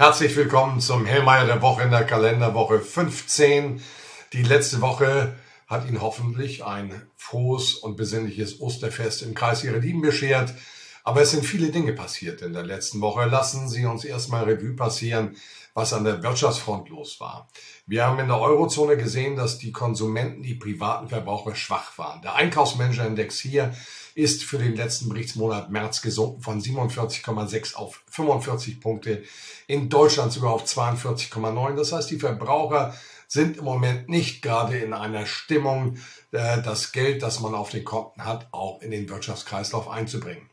Herzlich willkommen zum Hellmeier der Woche in der Kalenderwoche 15. Die letzte Woche hat Ihnen hoffentlich ein frohes und besinnliches Osterfest im Kreis Ihrer Lieben beschert. Aber es sind viele Dinge passiert in der letzten Woche. Lassen Sie uns erstmal Revue passieren, was an der Wirtschaftsfront los war. Wir haben in der Eurozone gesehen, dass die Konsumenten, die privaten Verbraucher schwach waren. Der Einkaufsmanager-Index hier ist für den letzten Berichtsmonat März gesunken von 47,6 auf 45 Punkte, in Deutschland sogar auf 42,9. Das heißt, die Verbraucher sind im Moment nicht gerade in einer Stimmung, äh, das Geld, das man auf den Konten hat, auch in den Wirtschaftskreislauf einzubringen.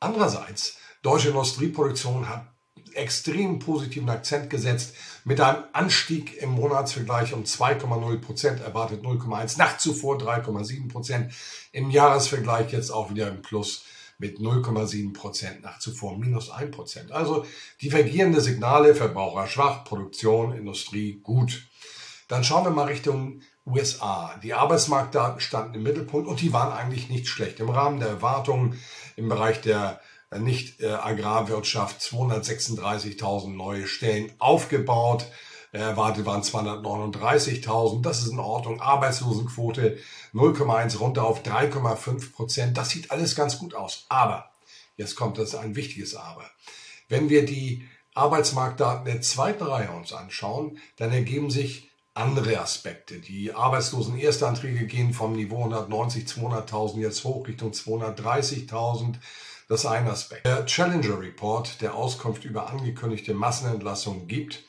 Andererseits, deutsche Industrieproduktion hat extrem positiven Akzent gesetzt mit einem Anstieg im Monatsvergleich um 2,0 Prozent, erwartet 0,1, nach zuvor 3,7 Prozent, im Jahresvergleich jetzt auch wieder im Plus mit 0,7 Prozent, nach zuvor minus 1 Prozent. Also divergierende Signale, Verbraucher schwach, Produktion, Industrie gut. Dann schauen wir mal Richtung USA. Die Arbeitsmarktdaten standen im Mittelpunkt und die waren eigentlich nicht schlecht. Im Rahmen der Erwartungen im Bereich der äh, nicht äh, Agrarwirtschaft 236.000 neue Stellen aufgebaut. Erwartet waren 239.000. Das ist in Ordnung. Arbeitslosenquote 0,1 runter auf 3,5 Prozent. Das sieht alles ganz gut aus. Aber, jetzt kommt das ein wichtiges Aber. Wenn wir die Arbeitsmarktdaten der zweiten Reihe uns anschauen, dann ergeben sich andere Aspekte. Die arbeitslosen Erstanträge gehen vom Niveau 190, 200.000 jetzt hoch Richtung 230.000. Das ist ein Aspekt. Der Challenger Report, der Auskunft über angekündigte Massenentlassungen gibt,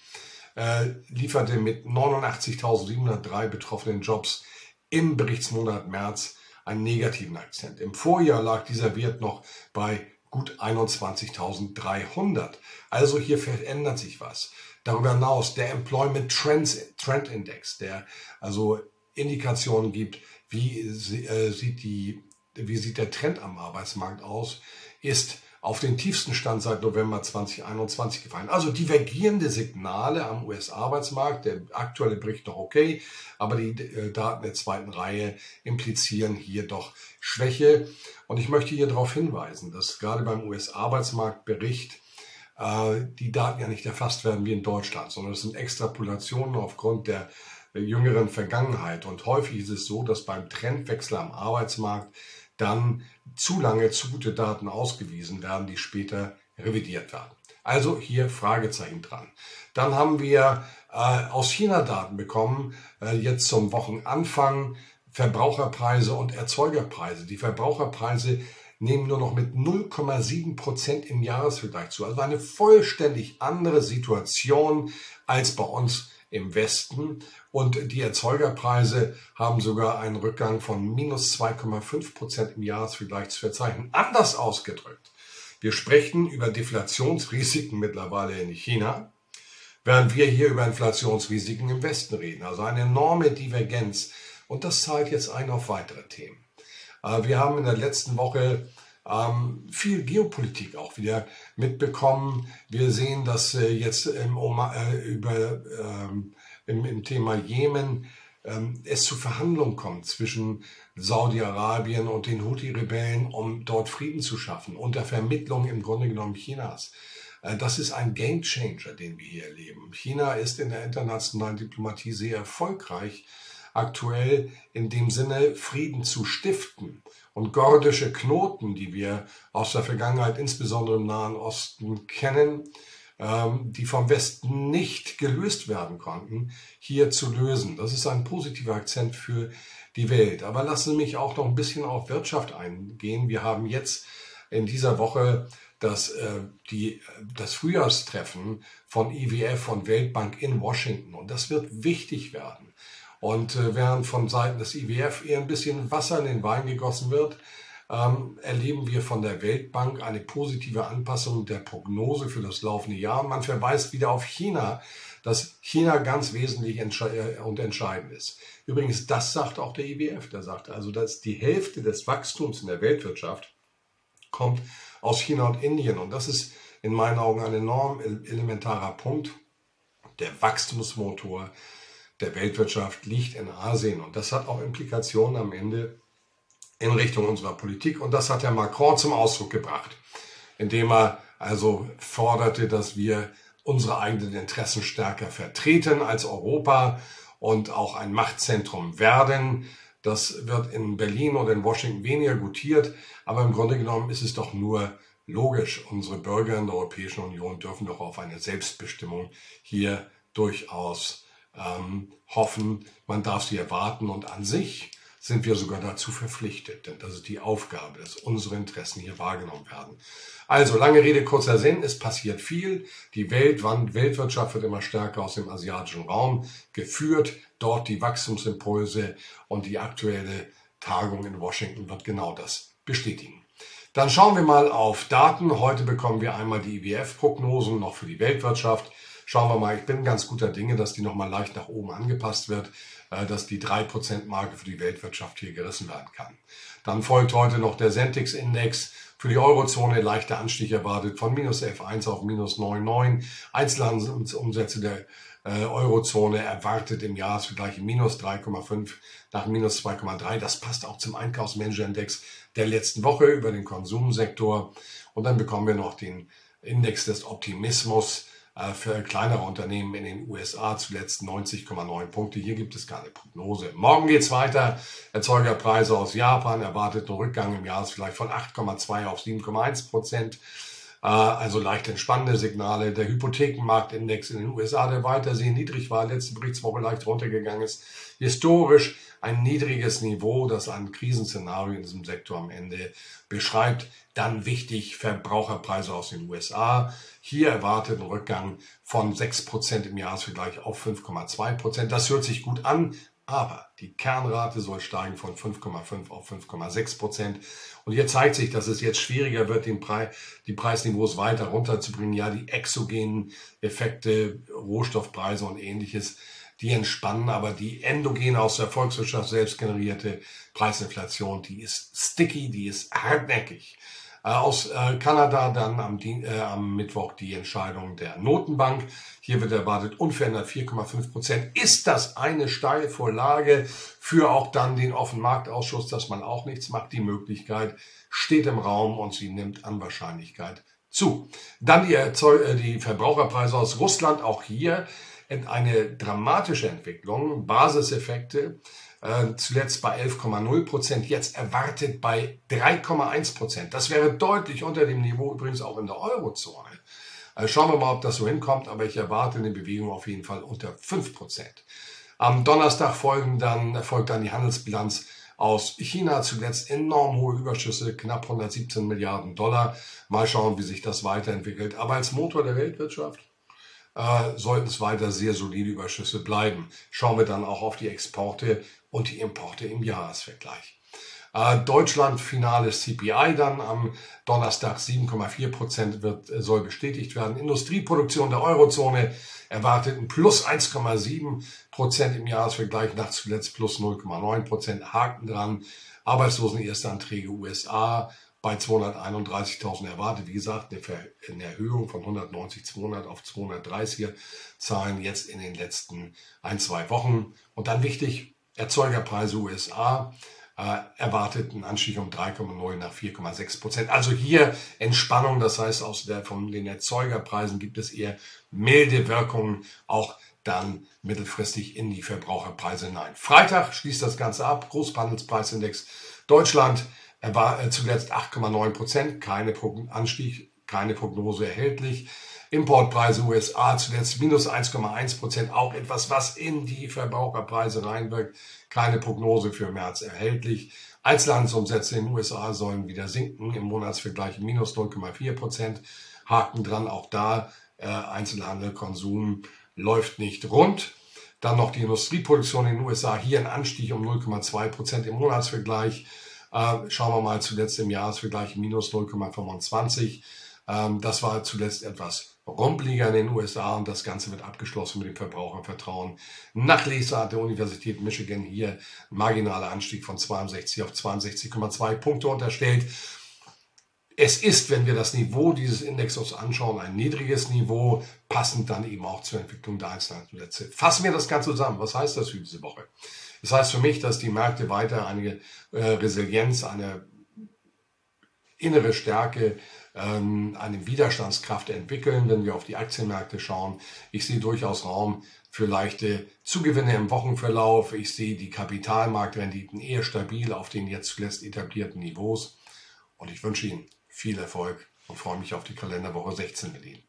äh, lieferte mit 89.703 betroffenen Jobs im Berichtsmonat März einen negativen Akzent. Im Vorjahr lag dieser Wert noch bei gut 21.300. Also hier verändert sich was. Darüber hinaus der Employment Trends, Trend Index, der also Indikationen gibt, wie äh, sieht die wie sieht der Trend am Arbeitsmarkt aus, ist auf den tiefsten Stand seit November 2021 gefallen. Also divergierende Signale am US-Arbeitsmarkt. Der aktuelle Bericht noch okay, aber die äh, Daten der zweiten Reihe implizieren hier doch Schwäche. Und ich möchte hier darauf hinweisen, dass gerade beim US-Arbeitsmarktbericht äh, die Daten ja nicht erfasst werden wie in Deutschland, sondern es sind Extrapolationen aufgrund der jüngeren Vergangenheit. Und häufig ist es so, dass beim Trendwechsel am Arbeitsmarkt dann zu lange zu gute Daten ausgewiesen werden, die später revidiert werden. Also hier Fragezeichen dran. Dann haben wir äh, aus China Daten bekommen, äh, jetzt zum Wochenanfang Verbraucherpreise und Erzeugerpreise. Die Verbraucherpreise nehmen nur noch mit 0,7 Prozent im Jahresvergleich zu. Also eine vollständig andere Situation als bei uns im Westen und die Erzeugerpreise haben sogar einen Rückgang von minus 2,5 Prozent im Jahresvergleich zu verzeichnen. Anders ausgedrückt, wir sprechen über Deflationsrisiken mittlerweile in China, während wir hier über Inflationsrisiken im Westen reden. Also eine enorme Divergenz und das zahlt jetzt ein auf weitere Themen. Äh, wir haben in der letzten Woche ähm, viel Geopolitik auch wieder mitbekommen. Wir sehen, dass äh, jetzt im, äh, über, ähm, im, im, Thema Jemen ähm, es zu Verhandlungen kommt zwischen Saudi-Arabien und den Houthi-Rebellen, um dort Frieden zu schaffen, unter Vermittlung im Grunde genommen Chinas. Äh, das ist ein Gamechanger, den wir hier erleben. China ist in der internationalen Diplomatie sehr erfolgreich, aktuell in dem Sinne Frieden zu stiften und gordische Knoten, die wir aus der Vergangenheit, insbesondere im Nahen Osten, kennen, ähm, die vom Westen nicht gelöst werden konnten, hier zu lösen. Das ist ein positiver Akzent für die Welt. Aber lassen Sie mich auch noch ein bisschen auf Wirtschaft eingehen. Wir haben jetzt in dieser Woche das, äh, die, das Frühjahrstreffen von IWF und Weltbank in Washington. Und das wird wichtig werden. Und äh, während von Seiten des IWF eher ein bisschen Wasser in den Wein gegossen wird, ähm, erleben wir von der Weltbank eine positive Anpassung der Prognose für das laufende Jahr. Man verweist wieder auf China, dass China ganz wesentlich entsche äh, und entscheidend ist. Übrigens, das sagt auch der IWF. Der sagt also, dass die Hälfte des Wachstums in der Weltwirtschaft kommt aus China und Indien. Und das ist in meinen Augen ein enorm elementarer Punkt. Der Wachstumsmotor der Weltwirtschaft liegt in Asien. Und das hat auch Implikationen am Ende in Richtung unserer Politik. Und das hat Herr Macron zum Ausdruck gebracht, indem er also forderte, dass wir unsere eigenen Interessen stärker vertreten als Europa und auch ein Machtzentrum werden. Das wird in Berlin oder in Washington weniger gutiert, aber im Grunde genommen ist es doch nur logisch. Unsere Bürger in der Europäischen Union dürfen doch auf eine Selbstbestimmung hier durchaus ähm, hoffen. Man darf sie erwarten und an sich sind wir sogar dazu verpflichtet, denn das ist die Aufgabe, dass unsere Interessen hier wahrgenommen werden. Also, lange Rede, kurzer Sinn, es passiert viel. Die Welt, Weltwirtschaft wird immer stärker aus dem asiatischen Raum geführt. Dort die Wachstumsimpulse und die aktuelle Tagung in Washington wird genau das bestätigen. Dann schauen wir mal auf Daten. Heute bekommen wir einmal die IWF-Prognosen noch für die Weltwirtschaft. Schauen wir mal, ich bin ganz guter Dinge, dass die nochmal leicht nach oben angepasst wird, äh, dass die 3%-Marke für die Weltwirtschaft hier gerissen werden kann. Dann folgt heute noch der Sentix-Index für die Eurozone leichter Anstieg erwartet von minus 11,1 auf minus 9,9. Einzelhandelsumsätze der äh, Eurozone erwartet im Jahresvergleich minus 3,5 nach minus 2,3. Das passt auch zum Einkaufsmanager-Index der letzten Woche über den Konsumsektor. Und dann bekommen wir noch den Index des Optimismus für kleinere Unternehmen in den USA zuletzt 90,9 Punkte. Hier gibt es keine Prognose. Morgen geht's weiter. Erzeugerpreise aus Japan erwartet einen Rückgang im Jahresvergleich von 8,2 auf 7,1 Prozent. Äh, also leicht entspannende Signale. Der Hypothekenmarktindex in den USA, der weiter sehr niedrig war, letzte Berichtswoche leicht runtergegangen ist. Historisch ein niedriges Niveau, das ein Krisenszenario in diesem Sektor am Ende beschreibt. Dann wichtig Verbraucherpreise aus den USA. Hier erwartet ein Rückgang von 6% im Jahresvergleich auf 5,2%. Das hört sich gut an, aber die Kernrate soll steigen von 5,5 auf 5,6 Prozent. Und hier zeigt sich, dass es jetzt schwieriger wird, den Pre die Preisniveaus weiter runterzubringen. Ja, die exogenen Effekte, Rohstoffpreise und ähnliches, die entspannen, aber die endogene aus der Volkswirtschaft selbst generierte Preisinflation, die ist sticky, die ist hartnäckig. Äh, aus äh, Kanada dann am, äh, am, Mittwoch die Entscheidung der Notenbank. Hier wird erwartet unverändert 4,5 Prozent. Ist das eine Steilvorlage für auch dann den Offenmarktausschuss, dass man auch nichts macht? Die Möglichkeit steht im Raum und sie nimmt an Wahrscheinlichkeit zu. Dann die, Erzeug die Verbraucherpreise aus Russland. Auch hier eine dramatische Entwicklung. Basiseffekte äh, zuletzt bei 11,0 Prozent, jetzt erwartet bei 3,1 Prozent. Das wäre deutlich unter dem Niveau übrigens auch in der Eurozone. Äh, schauen wir mal, ob das so hinkommt, aber ich erwarte eine Bewegung auf jeden Fall unter 5 Prozent. Am Donnerstag folgen dann, folgt dann die Handelsbilanz aus China zuletzt enorm hohe Überschüsse, knapp 117 Milliarden Dollar. Mal schauen, wie sich das weiterentwickelt. Aber als Motor der Weltwirtschaft äh, sollten es weiter sehr solide Überschüsse bleiben. Schauen wir dann auch auf die Exporte und die Importe im Jahresvergleich. Äh, Deutschland finales CPI dann am Donnerstag 7,4 Prozent wird, äh, soll bestätigt werden. Industrieproduktion der Eurozone erwartet ein plus 1,7 Prozent im Jahresvergleich nach zuletzt plus 0,9 Prozent. Haken dran. Arbeitslosenerstanträge USA bei 231.000 erwartet. Wie gesagt, eine, Erhöhung von 190, 200 auf 230er Zahlen jetzt in den letzten ein, zwei Wochen. Und dann wichtig, Erzeugerpreise USA äh, erwartet einen Anstieg um 3,9 nach 4,6 Prozent. Also hier Entspannung, das heißt aus der, von den Erzeugerpreisen gibt es eher milde Wirkungen, auch dann mittelfristig in die Verbraucherpreise hinein. Freitag schließt das Ganze ab, Großhandelspreisindex Deutschland er war äh, zuletzt 8,9 Prozent, keine Anstieg, keine Prognose erhältlich. Importpreise USA zuletzt minus 1,1 Prozent, auch etwas, was in die Verbraucherpreise reinwirkt. Keine Prognose für März erhältlich. Einzelhandelsumsätze in den USA sollen wieder sinken, im Monatsvergleich minus 0,4 Prozent. Haken dran, auch da äh, Einzelhandel, Konsum läuft nicht rund. Dann noch die Industrieproduktion in den USA, hier ein Anstieg um 0,2 Prozent im Monatsvergleich. Äh, schauen wir mal zuletzt im Jahresvergleich minus 0,25. Ähm, das war zuletzt etwas rumpeliger in den USA und das Ganze wird abgeschlossen mit dem Verbrauchervertrauen. Nachleser hat der Universität Michigan hier marginaler Anstieg von 62 auf 62,2 Punkte unterstellt. Es ist, wenn wir das Niveau dieses Indexes anschauen, ein niedriges Niveau, passend dann eben auch zur Entwicklung der Einzelhandelsnetze. Fassen wir das Ganze zusammen. Was heißt das für diese Woche? Das heißt für mich, dass die Märkte weiter eine äh, Resilienz, eine innere Stärke, ähm, eine Widerstandskraft entwickeln, wenn wir auf die Aktienmärkte schauen. Ich sehe durchaus Raum für leichte Zugewinne im Wochenverlauf. Ich sehe die Kapitalmarktrenditen eher stabil auf den jetzt zuletzt etablierten Niveaus. Und ich wünsche Ihnen viel Erfolg und freue mich auf die Kalenderwoche 16 mit Ihnen.